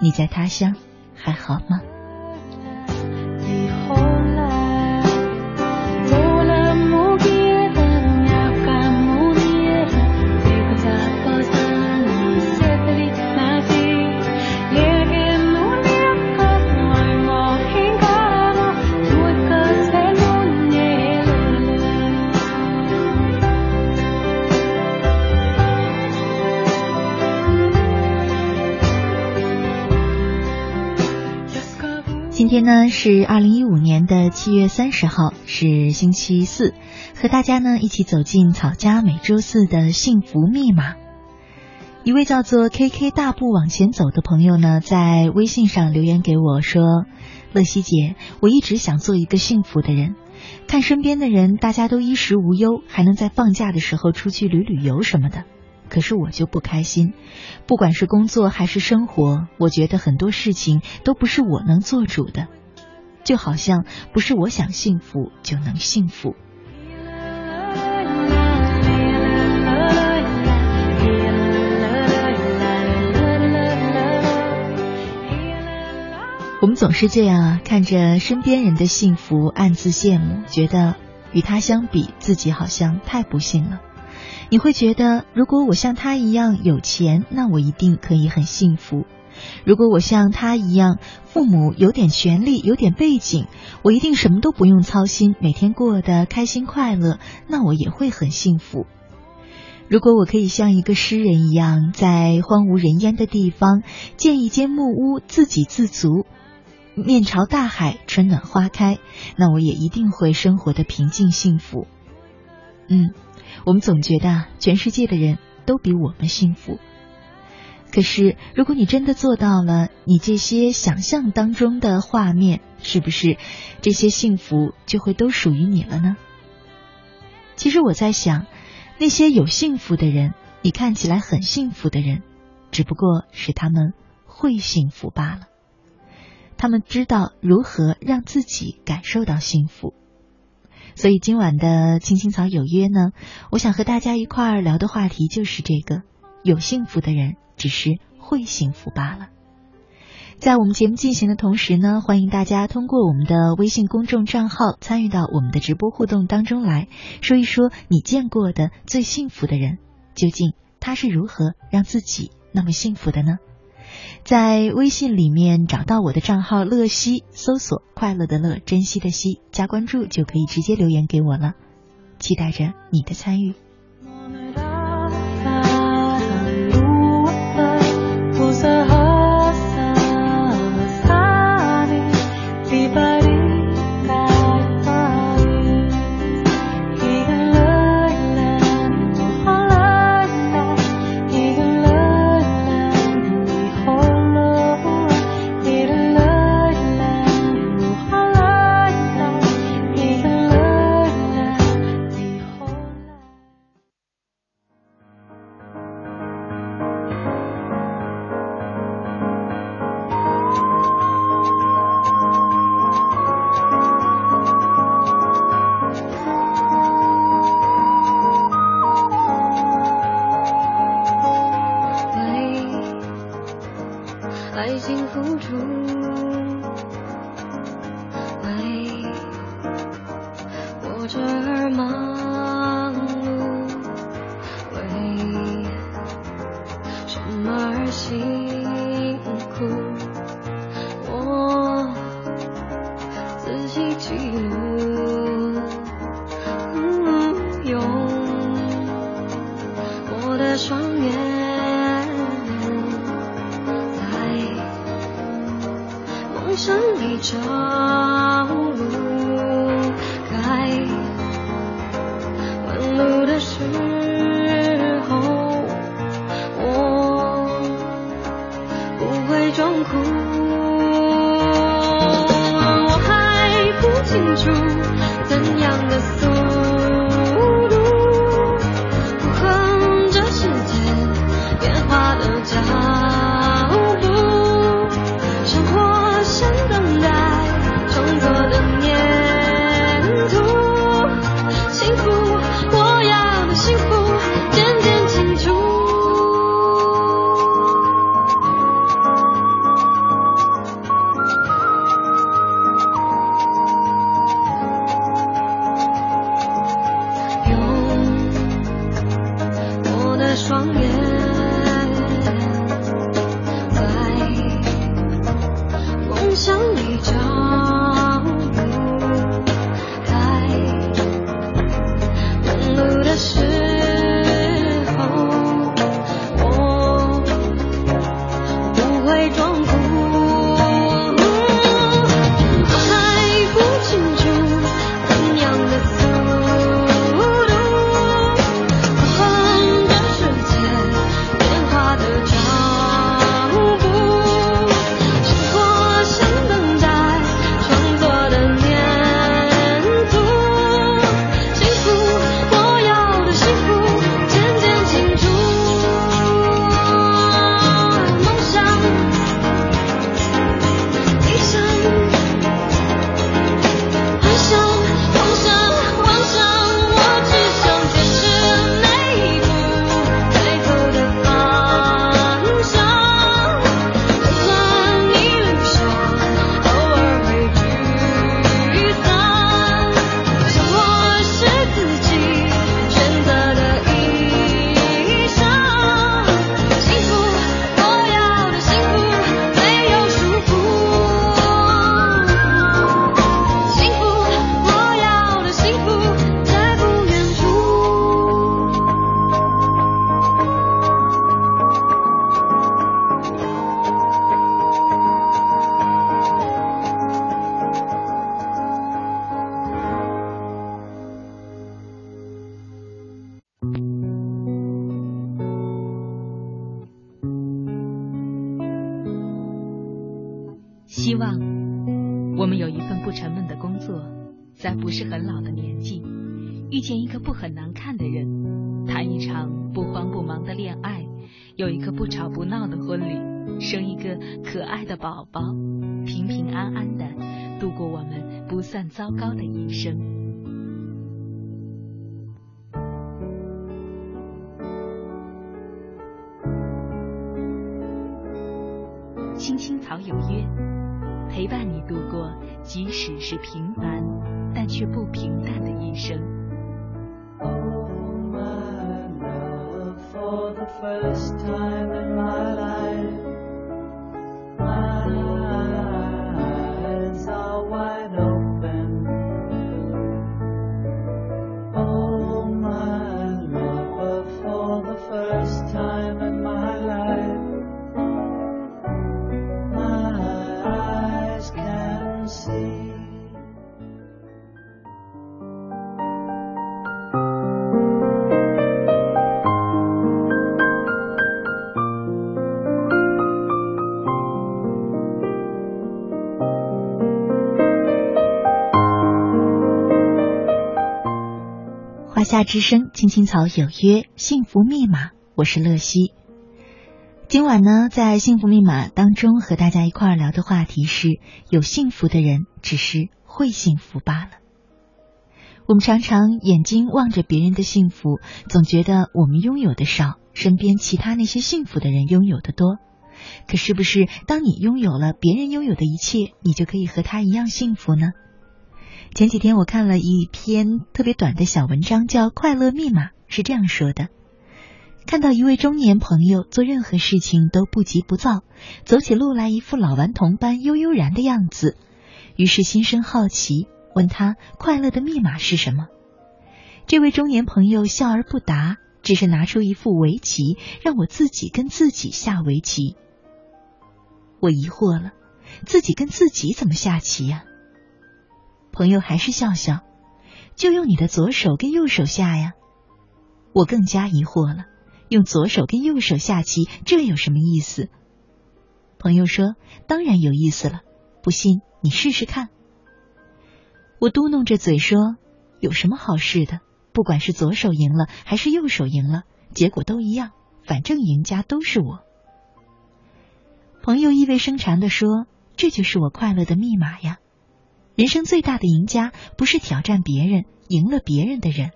你在他乡还好吗？今天呢是二零一五年的七月三十号，是星期四，和大家呢一起走进草家每周四的幸福密码。一位叫做 K K 大步往前走的朋友呢，在微信上留言给我说：“乐西姐，我一直想做一个幸福的人，看身边的人大家都衣食无忧，还能在放假的时候出去旅旅游什么的。”可是我就不开心，不管是工作还是生活，我觉得很多事情都不是我能做主的，就好像不是我想幸福就能幸福。我们总是这样啊，看着身边人的幸福，暗自羡慕，觉得与他相比，自己好像太不幸了。你会觉得，如果我像他一样有钱，那我一定可以很幸福；如果我像他一样，父母有点权利、有点背景，我一定什么都不用操心，每天过得开心快乐，那我也会很幸福。如果我可以像一个诗人一样，在荒无人烟的地方建一间木屋，自给自足，面朝大海，春暖花开，那我也一定会生活的平静幸福。嗯。我们总觉得全世界的人都比我们幸福，可是如果你真的做到了，你这些想象当中的画面，是不是这些幸福就会都属于你了呢？其实我在想，那些有幸福的人，你看起来很幸福的人，只不过是他们会幸福罢了，他们知道如何让自己感受到幸福。所以今晚的青青草有约呢，我想和大家一块儿聊的话题就是这个：有幸福的人只是会幸福罢了。在我们节目进行的同时呢，欢迎大家通过我们的微信公众账号参与到我们的直播互动当中来，说一说你见过的最幸福的人，究竟他是如何让自己那么幸福的呢？在微信里面找到我的账号乐西，搜索“快乐的乐，珍惜的惜”，加关注就可以直接留言给我了，期待着你的参与。你招路开，问路的时候我不会装哭。的宝宝平平安安的度过我们不算糟糕的一生。青青草有约，陪伴你度过即使是平凡但却不平淡的一生。for the first time 夏之声，青青草有约，幸福密码，我是乐西。今晚呢，在幸福密码当中和大家一块儿聊的话题是：有幸福的人只是会幸福罢了。我们常常眼睛望着别人的幸福，总觉得我们拥有的少，身边其他那些幸福的人拥有的多。可是不是，当你拥有了别人拥有的一切，你就可以和他一样幸福呢？前几天我看了一篇特别短的小文章，叫《快乐密码》，是这样说的：看到一位中年朋友做任何事情都不急不躁，走起路来一副老顽童般悠悠然的样子，于是心生好奇，问他快乐的密码是什么。这位中年朋友笑而不答，只是拿出一副围棋，让我自己跟自己下围棋。我疑惑了，自己跟自己怎么下棋呀？朋友还是笑笑，就用你的左手跟右手下呀。我更加疑惑了，用左手跟右手下棋，这有什么意思？朋友说：“当然有意思了，不信你试试看。”我嘟囔着嘴说：“有什么好事的？不管是左手赢了还是右手赢了，结果都一样，反正赢家都是我。朋友意味深长的说：“这就是我快乐的密码呀！人生最大的赢家，不是挑战别人赢了别人的人，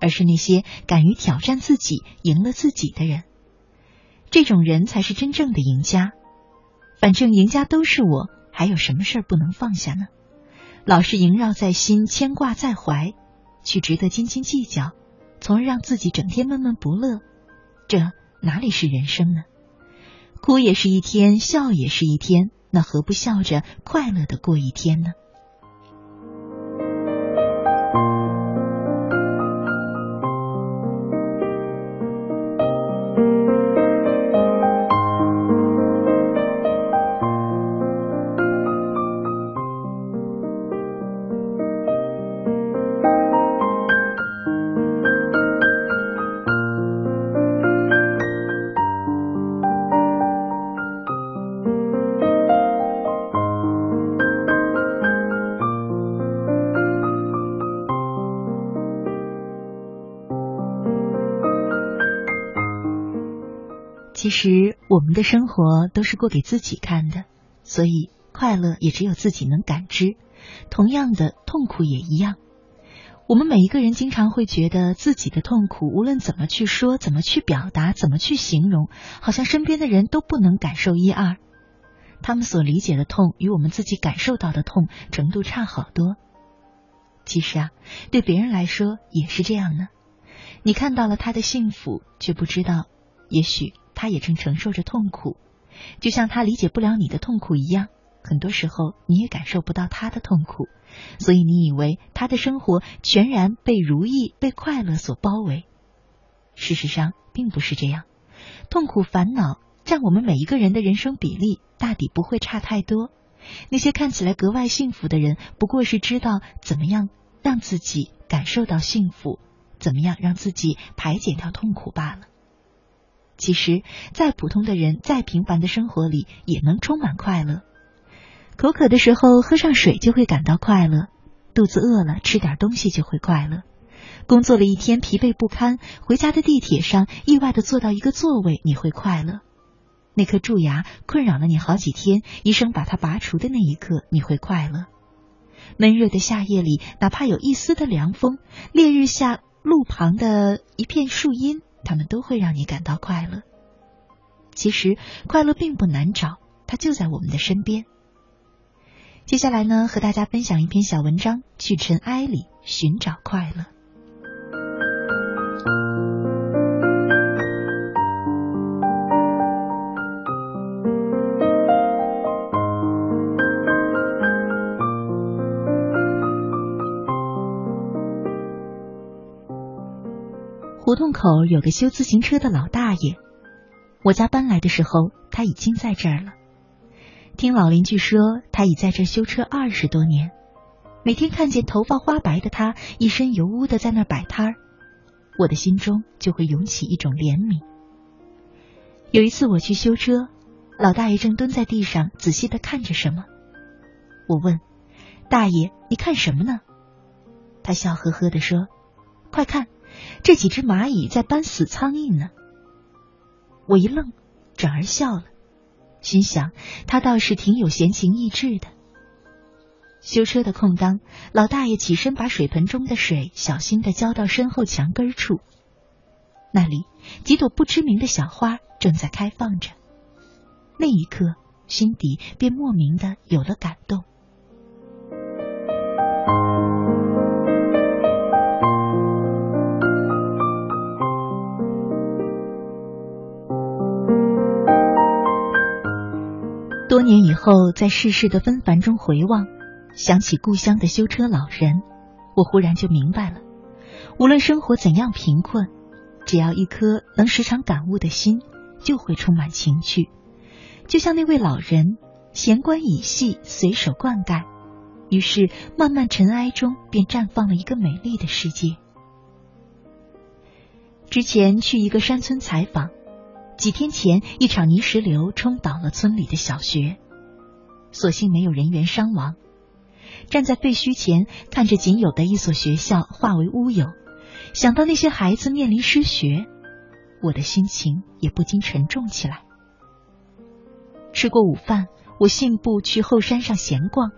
而是那些敢于挑战自己赢了自己的人。这种人才是真正的赢家。反正赢家都是我，还有什么事儿不能放下呢？老是萦绕在心，牵挂在怀，却值得斤斤计较，从而让自己整天闷闷不乐，这哪里是人生呢？”哭也是一天，笑也是一天，那何不笑着快乐的过一天呢？其实我们的生活都是过给自己看的，所以快乐也只有自己能感知。同样的，痛苦也一样。我们每一个人经常会觉得自己的痛苦，无论怎么去说、怎么去表达、怎么去形容，好像身边的人都不能感受一二。他们所理解的痛，与我们自己感受到的痛程度差好多。其实啊，对别人来说也是这样呢。你看到了他的幸福，却不知道，也许。他也正承受着痛苦，就像他理解不了你的痛苦一样。很多时候，你也感受不到他的痛苦，所以你以为他的生活全然被如意、被快乐所包围。事实上，并不是这样。痛苦、烦恼占我们每一个人的人生比例，大抵不会差太多。那些看起来格外幸福的人，不过是知道怎么样让自己感受到幸福，怎么样让自己排解掉痛苦罢了。其实，再普通的人，再平凡的生活里，也能充满快乐。口渴的时候喝上水就会感到快乐，肚子饿了吃点东西就会快乐。工作了一天疲惫不堪，回家的地铁上意外的坐到一个座位，你会快乐。那颗蛀牙困扰了你好几天，医生把它拔除的那一刻，你会快乐。闷热的夏夜里，哪怕有一丝的凉风，烈日下路旁的一片树荫。他们都会让你感到快乐。其实快乐并不难找，它就在我们的身边。接下来呢，和大家分享一篇小文章，去尘埃里寻找快乐。胡同口有个修自行车的老大爷，我家搬来的时候他已经在这儿了。听老邻居说，他已在这修车二十多年。每天看见头发花白的他一身油污的在那摆摊儿，我的心中就会涌起一种怜悯。有一次我去修车，老大爷正蹲在地上仔细的看着什么。我问大爷：“你看什么呢？”他笑呵呵的说：“快看。”这几只蚂蚁在搬死苍蝇呢。我一愣，转而笑了，心想他倒是挺有闲情逸致的。修车的空当，老大爷起身把水盆中的水小心的浇到身后墙根处，那里几朵不知名的小花正在开放着。那一刻，心底便莫名的有了感动。年以后，在世事的纷繁中回望，想起故乡的修车老人，我忽然就明白了：无论生活怎样贫困，只要一颗能时常感悟的心，就会充满情趣。就像那位老人，闲观蚁戏，随手灌溉，于是漫漫尘埃中便绽放了一个美丽的世界。之前去一个山村采访。几天前，一场泥石流冲倒了村里的小学，所幸没有人员伤亡。站在废墟前，看着仅有的一所学校化为乌有，想到那些孩子面临失学，我的心情也不禁沉重起来。吃过午饭，我信步去后山上闲逛，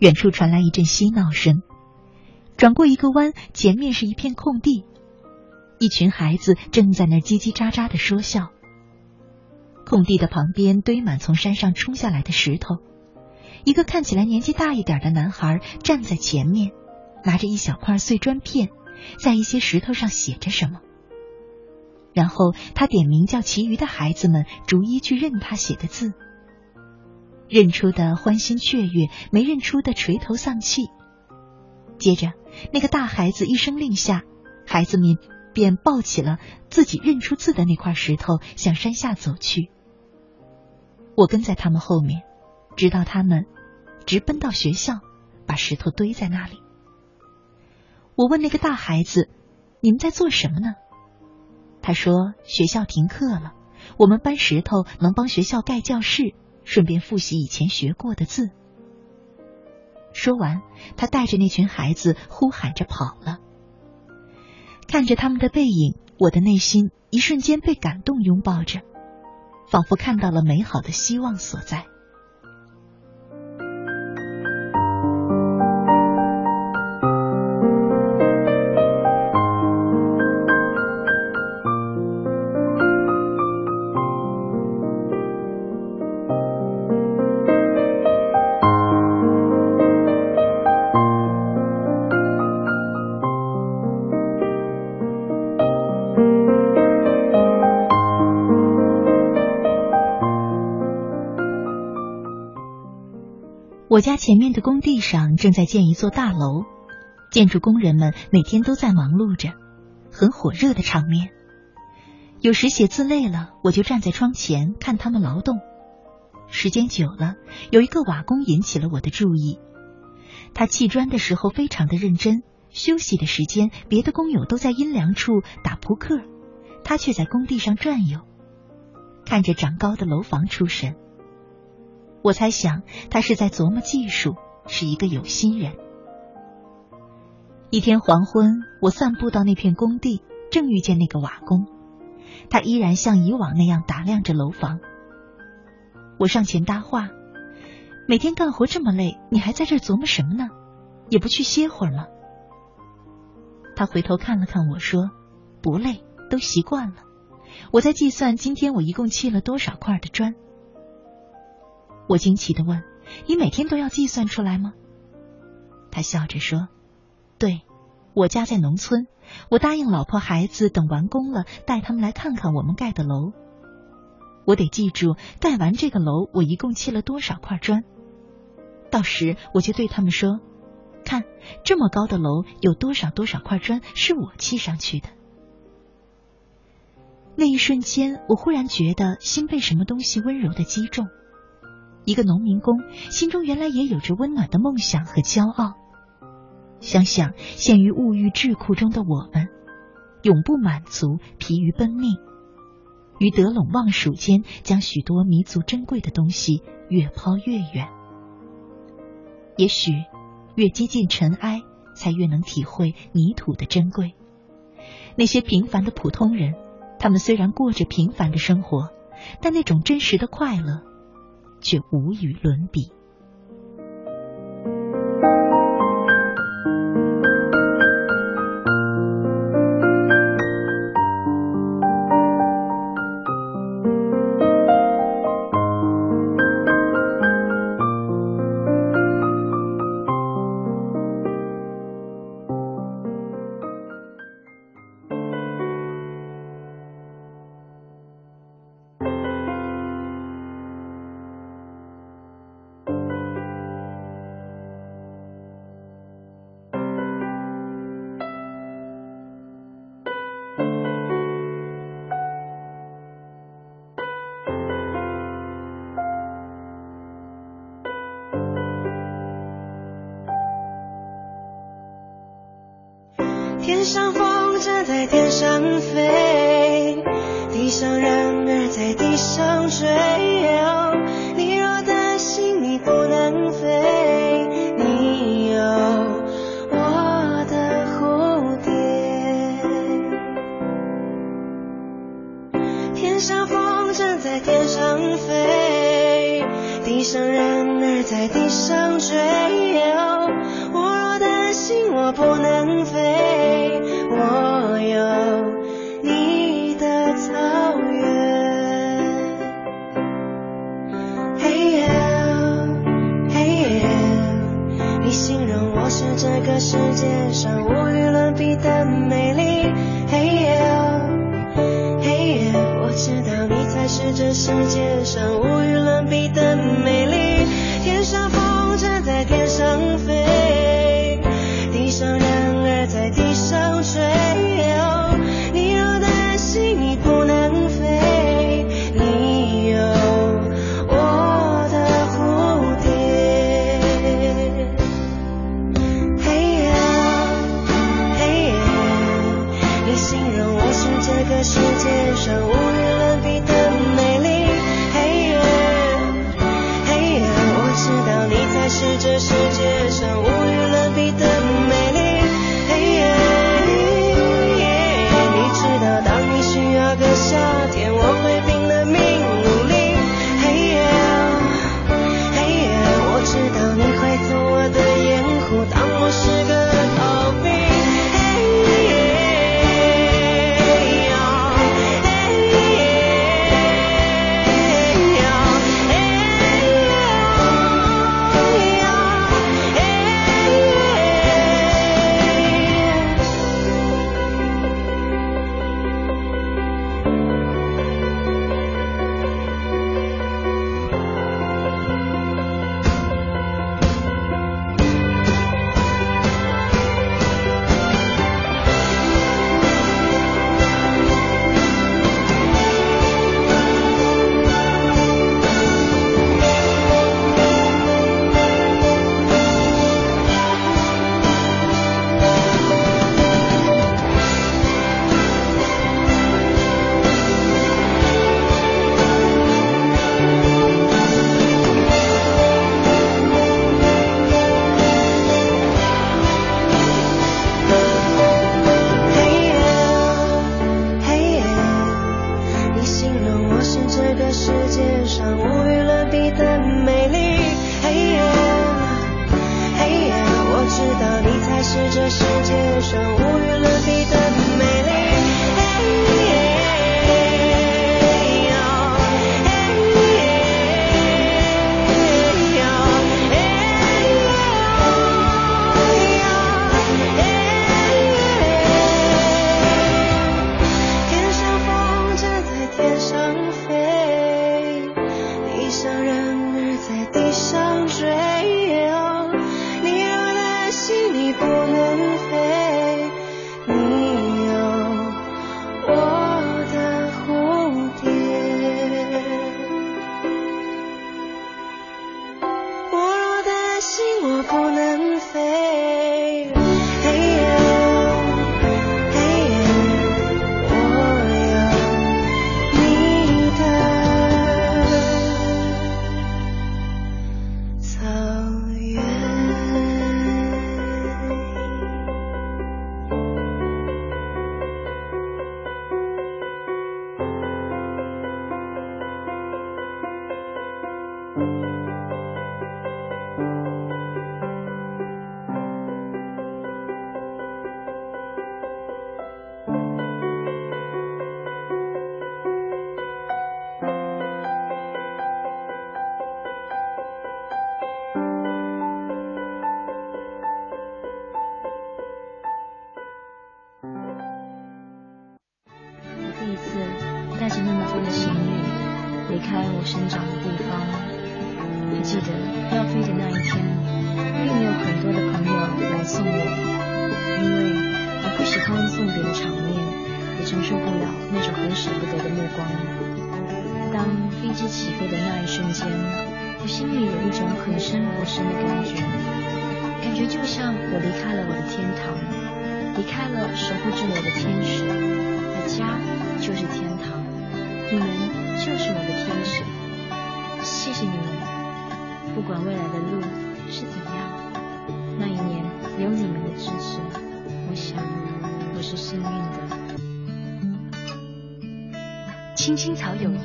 远处传来一阵嬉闹声。转过一个弯，前面是一片空地，一群孩子正在那叽叽喳喳的说笑。空地的旁边堆满从山上冲下来的石头，一个看起来年纪大一点的男孩站在前面，拿着一小块碎砖片，在一些石头上写着什么。然后他点名叫其余的孩子们逐一去认他写的字，认出的欢欣雀跃，没认出的垂头丧气。接着，那个大孩子一声令下，孩子们便抱起了自己认出字的那块石头，向山下走去。我跟在他们后面，直到他们直奔到学校，把石头堆在那里。我问那个大孩子：“你们在做什么呢？”他说：“学校停课了，我们搬石头能帮学校盖教室，顺便复习以前学过的字。”说完，他带着那群孩子呼喊着跑了。看着他们的背影，我的内心一瞬间被感动拥抱着，仿佛看到了美好的希望所在。我家前面的工地上正在建一座大楼，建筑工人们每天都在忙碌着，很火热的场面。有时写字累了，我就站在窗前看他们劳动。时间久了，有一个瓦工引起了我的注意。他砌砖的时候非常的认真，休息的时间，别的工友都在阴凉处打扑克，他却在工地上转悠，看着长高的楼房出神。我猜想他是在琢磨技术，是一个有心人。一天黄昏，我散步到那片工地，正遇见那个瓦工，他依然像以往那样打量着楼房。我上前搭话：“每天干活这么累，你还在这琢磨什么呢？也不去歇会儿吗？”他回头看了看我说：“不累，都习惯了。我在计算今天我一共砌了多少块的砖。”我惊奇的问：“你每天都要计算出来吗？”他笑着说：“对，我家在农村，我答应老婆孩子等完工了带他们来看看我们盖的楼。我得记住盖完这个楼我一共砌了多少块砖，到时我就对他们说：看这么高的楼有多少多少块砖是我砌上去的。”那一瞬间，我忽然觉得心被什么东西温柔的击中。一个农民工心中原来也有着温暖的梦想和骄傲。想想陷于物欲桎梏中的我们，永不满足，疲于奔命，于得陇望蜀间，将许多弥足珍贵的东西越抛越远。也许越接近尘埃，才越能体会泥土的珍贵。那些平凡的普通人，他们虽然过着平凡的生活，但那种真实的快乐。却无与伦比。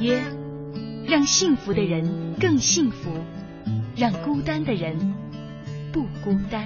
约，让幸福的人更幸福。让孤单的人不孤单。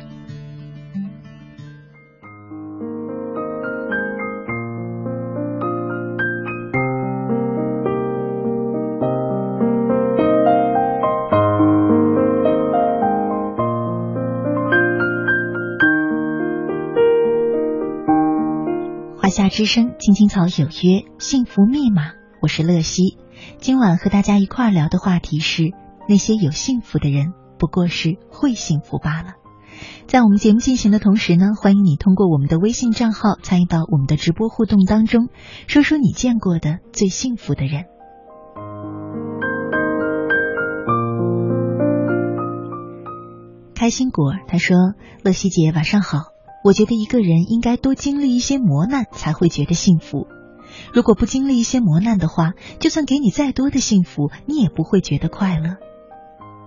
华夏之声，青青草有约，幸福密码。我是乐西，今晚和大家一块聊的话题是：那些有幸福的人，不过是会幸福罢了。在我们节目进行的同时呢，欢迎你通过我们的微信账号参与到我们的直播互动当中，说说你见过的最幸福的人。开心果他说：“乐西姐，晚上好。”我觉得一个人应该多经历一些磨难，才会觉得幸福。如果不经历一些磨难的话，就算给你再多的幸福，你也不会觉得快乐。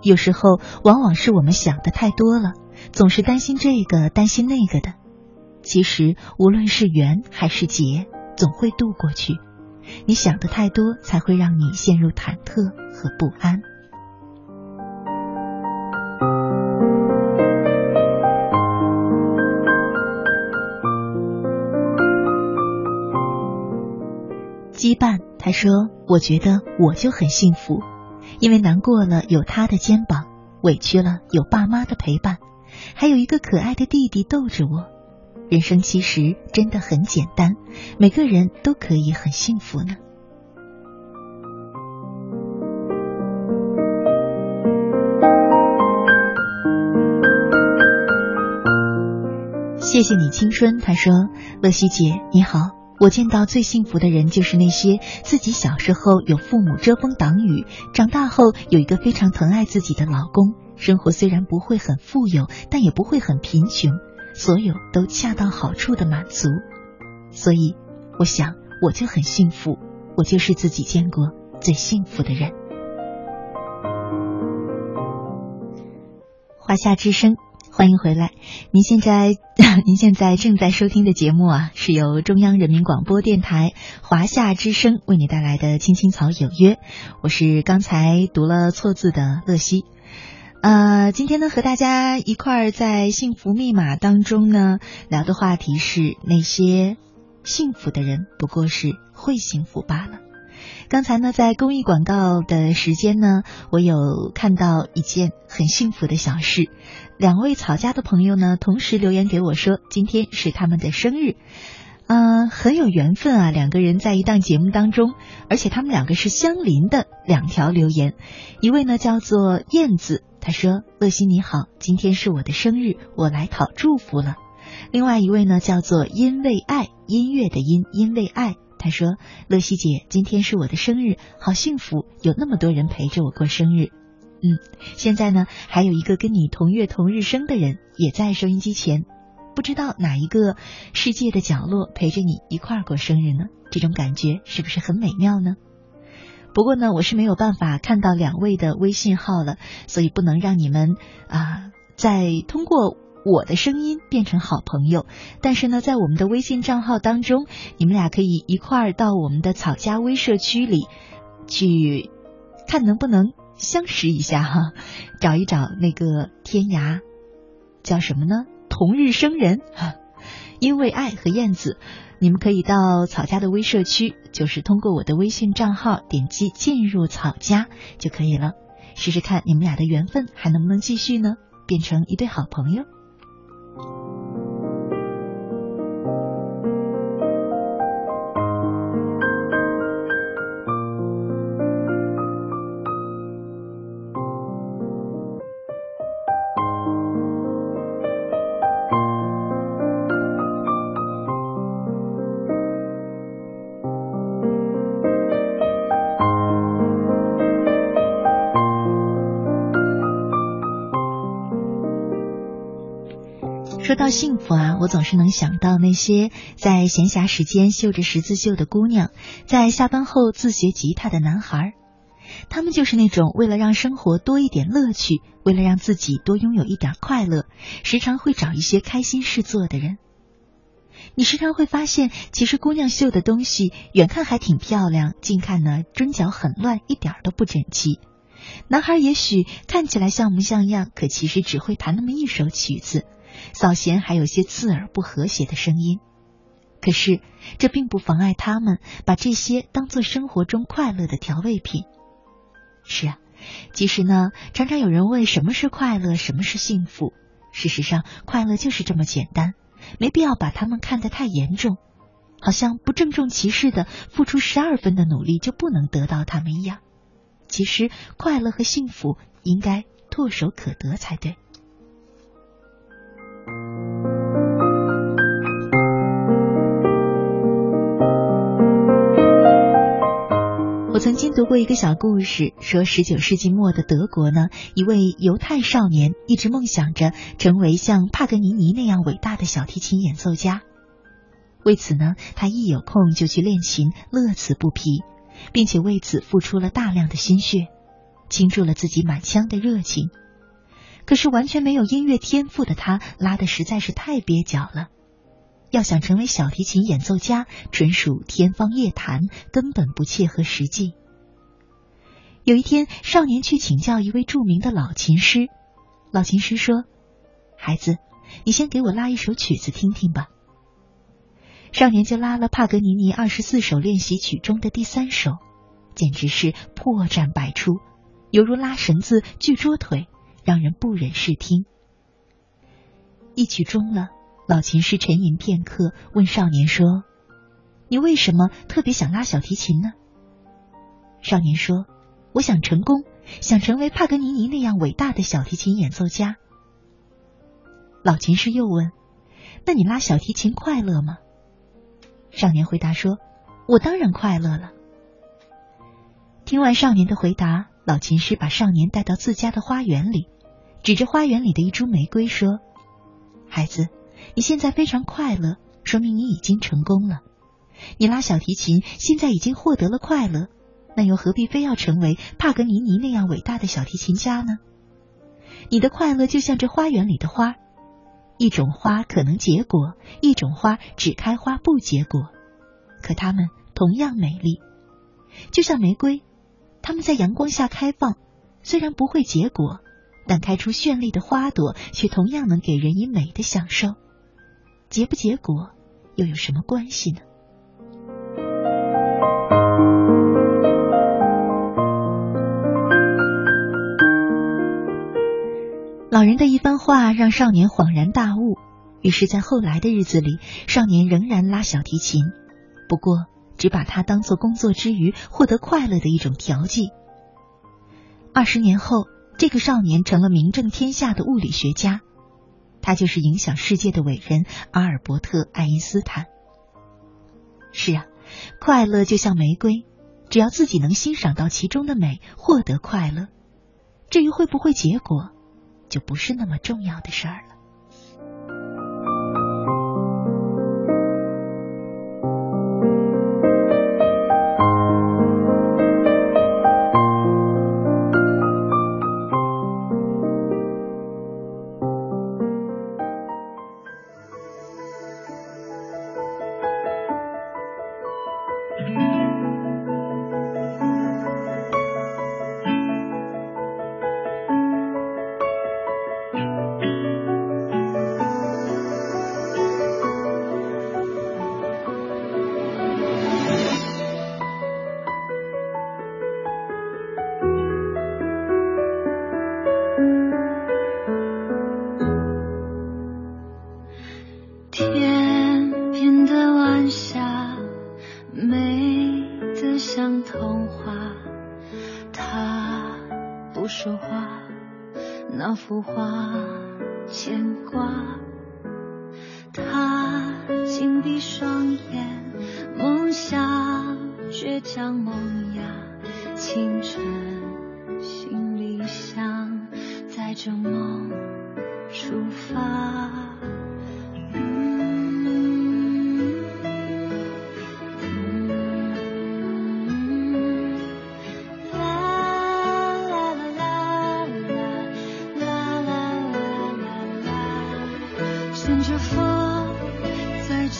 有时候，往往是我们想的太多了，总是担心这个担心那个的。其实，无论是缘还是劫，总会渡过去。你想的太多，才会让你陷入忐忑和不安。羁绊，他说：“我觉得我就很幸福，因为难过了有他的肩膀，委屈了有爸妈的陪伴，还有一个可爱的弟弟逗着我。人生其实真的很简单，每个人都可以很幸福呢。”谢谢你青春，他说：“乐西姐你好。”我见到最幸福的人，就是那些自己小时候有父母遮风挡雨，长大后有一个非常疼爱自己的老公，生活虽然不会很富有，但也不会很贫穷，所有都恰到好处的满足。所以，我想我就很幸福，我就是自己见过最幸福的人。华夏之声。欢迎回来，您现在 您现在正在收听的节目啊，是由中央人民广播电台华夏之声为你带来的《青青草有约》，我是刚才读了错字的乐西。呃，今天呢和大家一块儿在幸福密码当中呢聊的话题是那些幸福的人不过是会幸福罢了。刚才呢在公益广告的时间呢，我有看到一件很幸福的小事。两位草家的朋友呢，同时留言给我说，今天是他们的生日，嗯，很有缘分啊，两个人在一档节目当中，而且他们两个是相邻的两条留言，一位呢叫做燕子，他说：“乐西你好，今天是我的生日，我来讨祝福了。”另外一位呢叫做因为爱音乐的音，因为爱，他说：“乐西姐，今天是我的生日，好幸福，有那么多人陪着我过生日。”嗯，现在呢，还有一个跟你同月同日生的人也在收音机前，不知道哪一个世界的角落陪着你一块儿过生日呢？这种感觉是不是很美妙呢？不过呢，我是没有办法看到两位的微信号了，所以不能让你们啊再通过我的声音变成好朋友。但是呢，在我们的微信账号当中，你们俩可以一块儿到我们的草家微社区里去看能不能。相识一下哈，找一找那个天涯，叫什么呢？同日生人，因为爱和燕子，你们可以到草家的微社区，就是通过我的微信账号点击进入草家就可以了，试试看你们俩的缘分还能不能继续呢？变成一对好朋友。说到幸福啊，我总是能想到那些在闲暇时间绣着十字绣的姑娘，在下班后自学吉他的男孩，他们就是那种为了让生活多一点乐趣，为了让自己多拥有一点快乐，时常会找一些开心事做的人。你时常会发现，其实姑娘绣的东西远看还挺漂亮，近看呢针脚很乱，一点都不整齐。男孩也许看起来像模像样，可其实只会弹那么一首曲子，扫弦还有些刺耳不和谐的声音。可是这并不妨碍他们把这些当做生活中快乐的调味品。是啊，其实呢，常常有人问什么是快乐，什么是幸福。事实上，快乐就是这么简单，没必要把他们看得太严重，好像不郑重其事的付出十二分的努力就不能得到他们一样。其实，快乐和幸福应该唾手可得才对。我曾经读过一个小故事，说十九世纪末的德国呢，一位犹太少年一直梦想着成为像帕格尼尼那样伟大的小提琴演奏家。为此呢，他一有空就去练琴，乐此不疲。并且为此付出了大量的心血，倾注了自己满腔的热情。可是完全没有音乐天赋的他，拉的实在是太蹩脚了。要想成为小提琴演奏家，纯属天方夜谭，根本不切合实际。有一天，少年去请教一位著名的老琴师，老琴师说：“孩子，你先给我拉一首曲子听听吧。”少年就拉了帕格尼尼二十四首练习曲中的第三首，简直是破绽百出，犹如拉绳子锯桌腿，让人不忍视听。一曲终了，老琴师沉吟片刻，问少年说：“你为什么特别想拉小提琴呢？”少年说：“我想成功，想成为帕格尼尼那样伟大的小提琴演奏家。”老琴师又问：“那你拉小提琴快乐吗？”少年回答说：“我当然快乐了。”听完少年的回答，老琴师把少年带到自家的花园里，指着花园里的一株玫瑰说：“孩子，你现在非常快乐，说明你已经成功了。你拉小提琴，现在已经获得了快乐，那又何必非要成为帕格尼尼那样伟大的小提琴家呢？你的快乐就像这花园里的花。”一种花可能结果，一种花只开花不结果，可它们同样美丽，就像玫瑰，它们在阳光下开放，虽然不会结果，但开出绚丽的花朵却同样能给人以美的享受。结不结果又有什么关系呢？老人的一番话让少年恍然大悟，于是，在后来的日子里，少年仍然拉小提琴，不过只把它当做工作之余获得快乐的一种调剂。二十年后，这个少年成了名震天下的物理学家，他就是影响世界的伟人阿尔伯特·爱因斯坦。是啊，快乐就像玫瑰，只要自己能欣赏到其中的美，获得快乐，至于会不会结果。就不是那么重要的事儿了。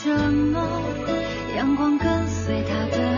什么阳光跟随他的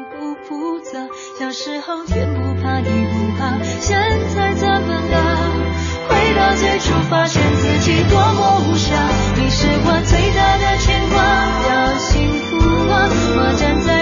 不复杂。小时候天不怕地不怕，现在怎么了？回到最初，发现自己多么无暇。你是我最大的牵挂，要幸福啊！我站在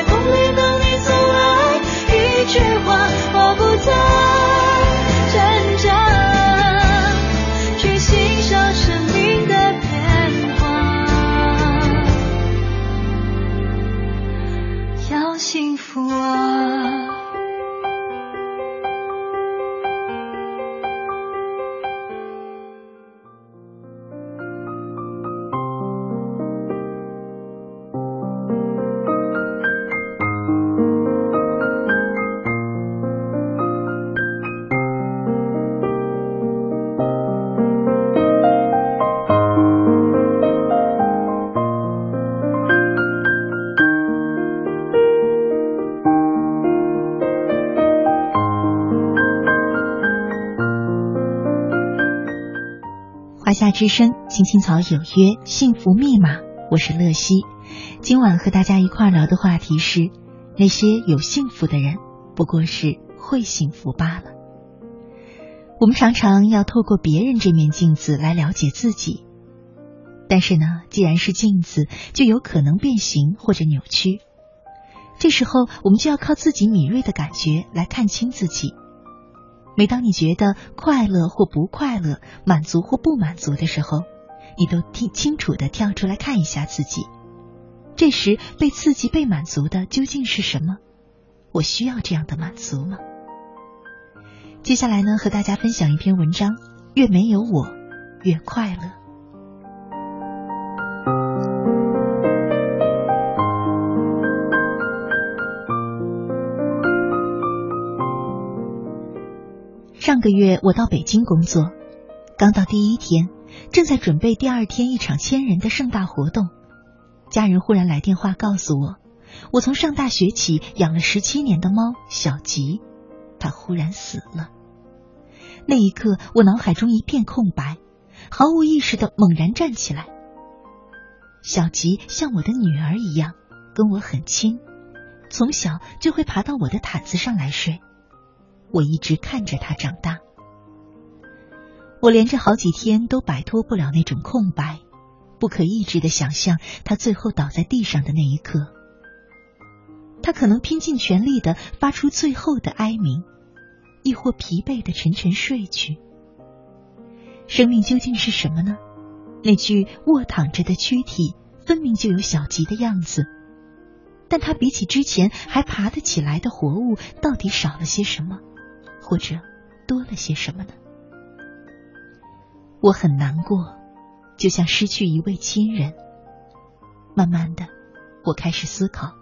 之声，青青草有约，幸福密码，我是乐西。今晚和大家一块聊的话题是：那些有幸福的人，不过是会幸福罢了。我们常常要透过别人这面镜子来了解自己，但是呢，既然是镜子，就有可能变形或者扭曲。这时候，我们就要靠自己敏锐的感觉来看清自己。每当你觉得快乐或不快乐、满足或不满足的时候，你都听清楚的跳出来看一下自己。这时被刺激、被满足的究竟是什么？我需要这样的满足吗？接下来呢，和大家分享一篇文章：越没有我，越快乐。上个月我到北京工作，刚到第一天，正在准备第二天一场千人的盛大活动，家人忽然来电话告诉我，我从上大学起养了十七年的猫小吉，它忽然死了。那一刻，我脑海中一片空白，毫无意识的猛然站起来。小吉像我的女儿一样，跟我很亲，从小就会爬到我的毯子上来睡。我一直看着他长大，我连着好几天都摆脱不了那种空白，不可抑制的想象他最后倒在地上的那一刻。他可能拼尽全力的发出最后的哀鸣，亦或疲惫的沉沉睡去。生命究竟是什么呢？那具卧躺着的躯体分明就有小吉的样子，但他比起之前还爬得起来的活物，到底少了些什么？或者多了些什么呢？我很难过，就像失去一位亲人。慢慢的，我开始思考，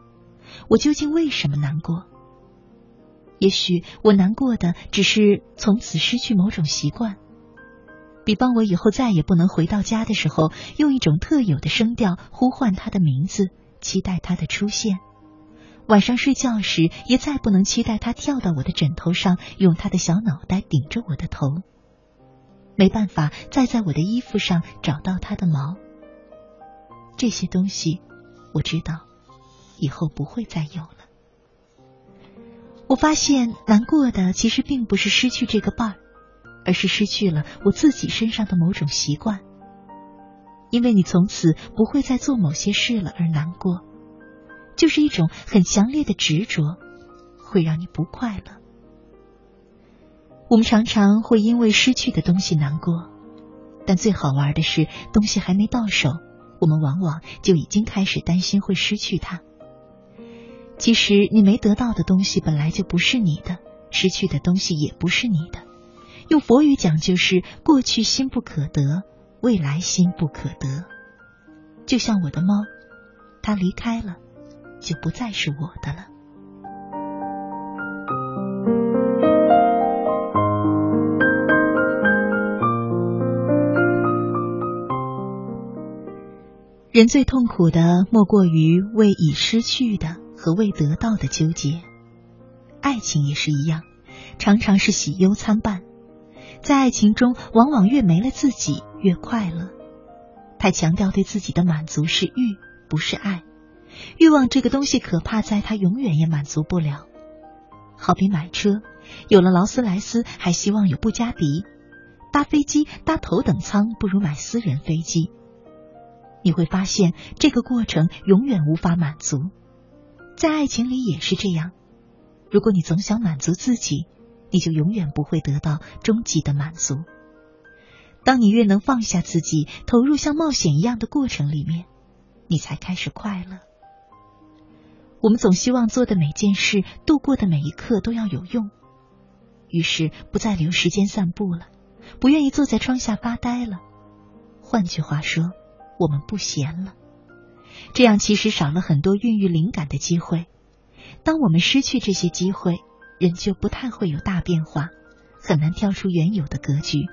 我究竟为什么难过？也许我难过的只是从此失去某种习惯，比方我以后再也不能回到家的时候，用一种特有的声调呼唤他的名字，期待他的出现；晚上睡觉时，也再不能期待他跳到我的枕头上，用他的小脑袋顶着我的头。没办法再在我的衣服上找到他的毛。这些东西，我知道，以后不会再有了。我发现难过的其实并不是失去这个伴儿，而是失去了我自己身上的某种习惯。因为你从此不会再做某些事了而难过，就是一种很强烈的执着，会让你不快乐。我们常常会因为失去的东西难过，但最好玩的是，东西还没到手，我们往往就已经开始担心会失去它。其实，你没得到的东西本来就不是你的，失去的东西也不是你的。用佛语讲，就是过去心不可得，未来心不可得。就像我的猫，它离开了，就不再是我的了。人最痛苦的，莫过于为已失去的和未得到的纠结。爱情也是一样，常常是喜忧参半。在爱情中，往往越没了自己，越快乐。太强调对自己的满足是欲，不是爱。欲望这个东西可怕，在它永远也满足不了。好比买车，有了劳斯莱斯，还希望有布加迪；搭飞机，搭头等舱不如买私人飞机。你会发现，这个过程永远无法满足，在爱情里也是这样。如果你总想满足自己，你就永远不会得到终极的满足。当你越能放下自己，投入像冒险一样的过程里面，你才开始快乐。我们总希望做的每件事、度过的每一刻都要有用，于是不再留时间散步了，不愿意坐在窗下发呆了。换句话说。我们不闲了，这样其实少了很多孕育灵感的机会。当我们失去这些机会，人就不太会有大变化，很难跳出原有的格局。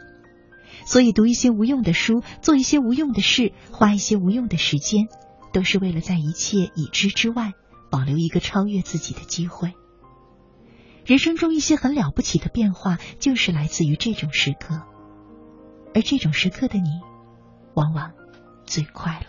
所以，读一些无用的书，做一些无用的事，花一些无用的时间，都是为了在一切已知之外，保留一个超越自己的机会。人生中一些很了不起的变化，就是来自于这种时刻，而这种时刻的你，往往。最快乐。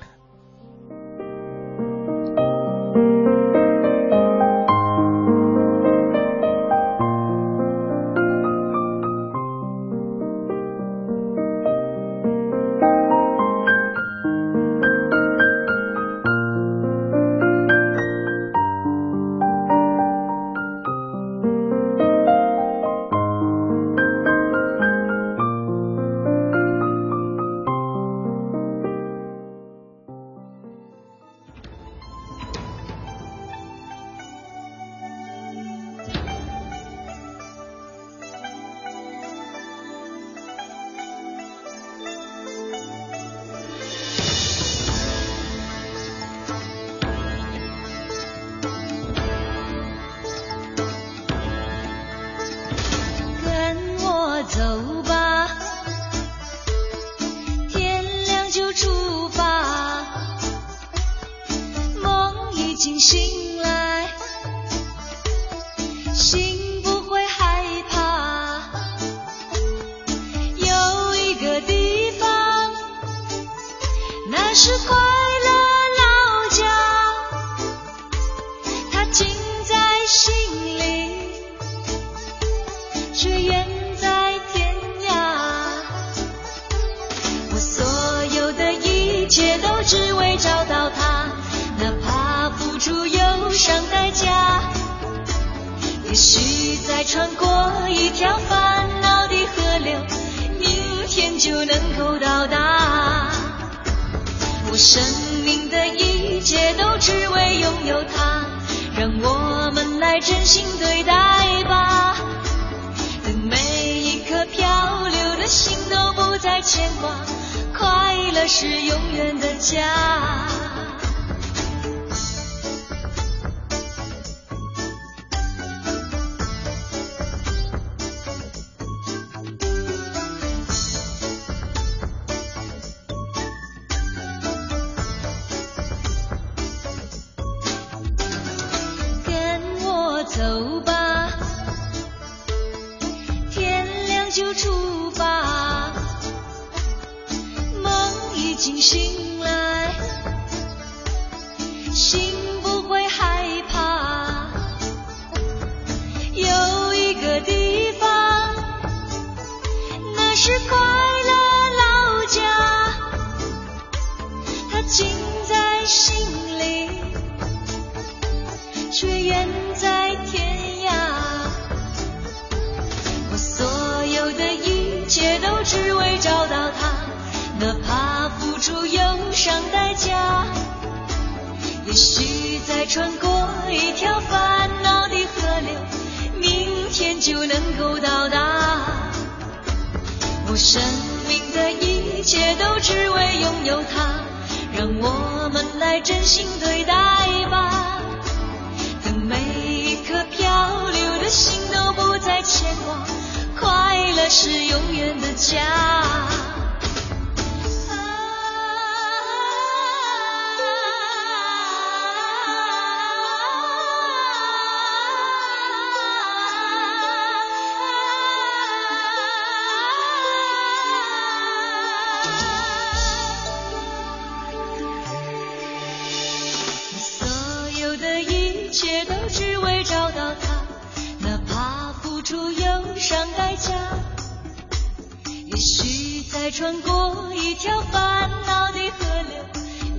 再穿过一条烦恼的河流，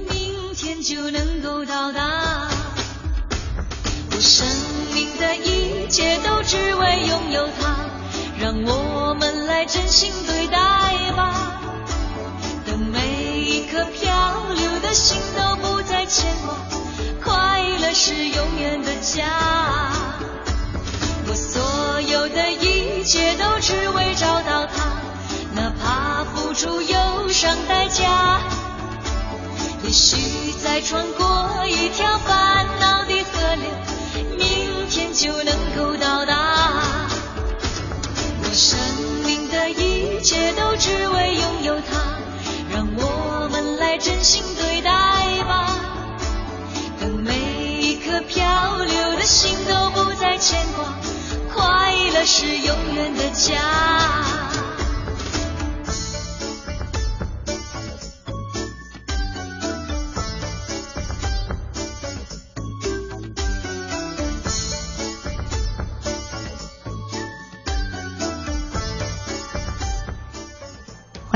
明天就能够到达。我生命的一切都只为拥有它，让我们来真心对待吧。等每一颗漂流的心都不再牵挂，快乐是永远的家。我所有的一切都只为找到它，付出忧伤代价。也许再穿过一条烦恼的河流，明天就能够到达。我生命的一切都只为拥有它，让我们来真心对待吧。等每一颗漂流的心都不再牵挂，快乐是永远的家。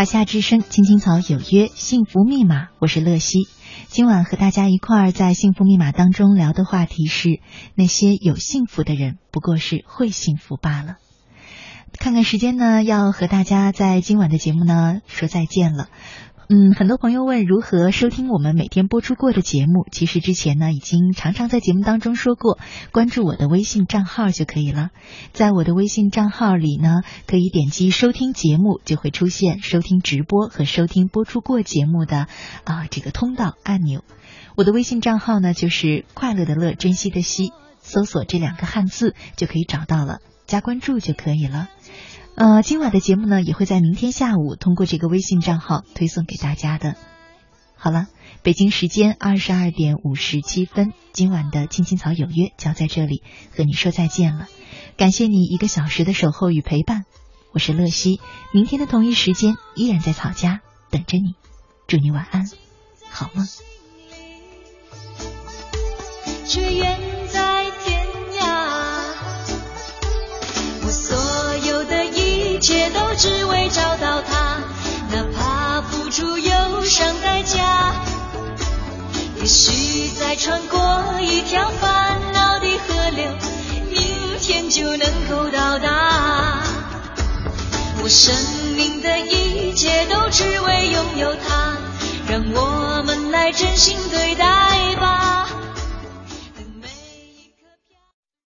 华夏之声，青青草有约，幸福密码，我是乐西。今晚和大家一块儿在幸福密码当中聊的话题是：那些有幸福的人，不过是会幸福罢了。看看时间呢，要和大家在今晚的节目呢说再见了。嗯，很多朋友问如何收听我们每天播出过的节目，其实之前呢已经常常在节目当中说过，关注我的微信账号就可以了。在我的微信账号里呢，可以点击收听节目，就会出现收听直播和收听播出过节目的啊这个通道按钮。我的微信账号呢就是快乐的乐，珍惜的惜，搜索这两个汉字就可以找到了，加关注就可以了。呃，今晚的节目呢，也会在明天下午通过这个微信账号推送给大家的。好了，北京时间二十二点五十七分，今晚的青青草有约就在这里和你说再见了。感谢你一个小时的守候与陪伴，我是乐西，明天的同一时间依然在草家等着你，祝你晚安，好梦。一切都只为找到他，哪怕付出忧伤代价。也许再穿过一条烦恼的河流，明天就能够到达。我生命的一切都只为拥有他，让我们来真心对待吧。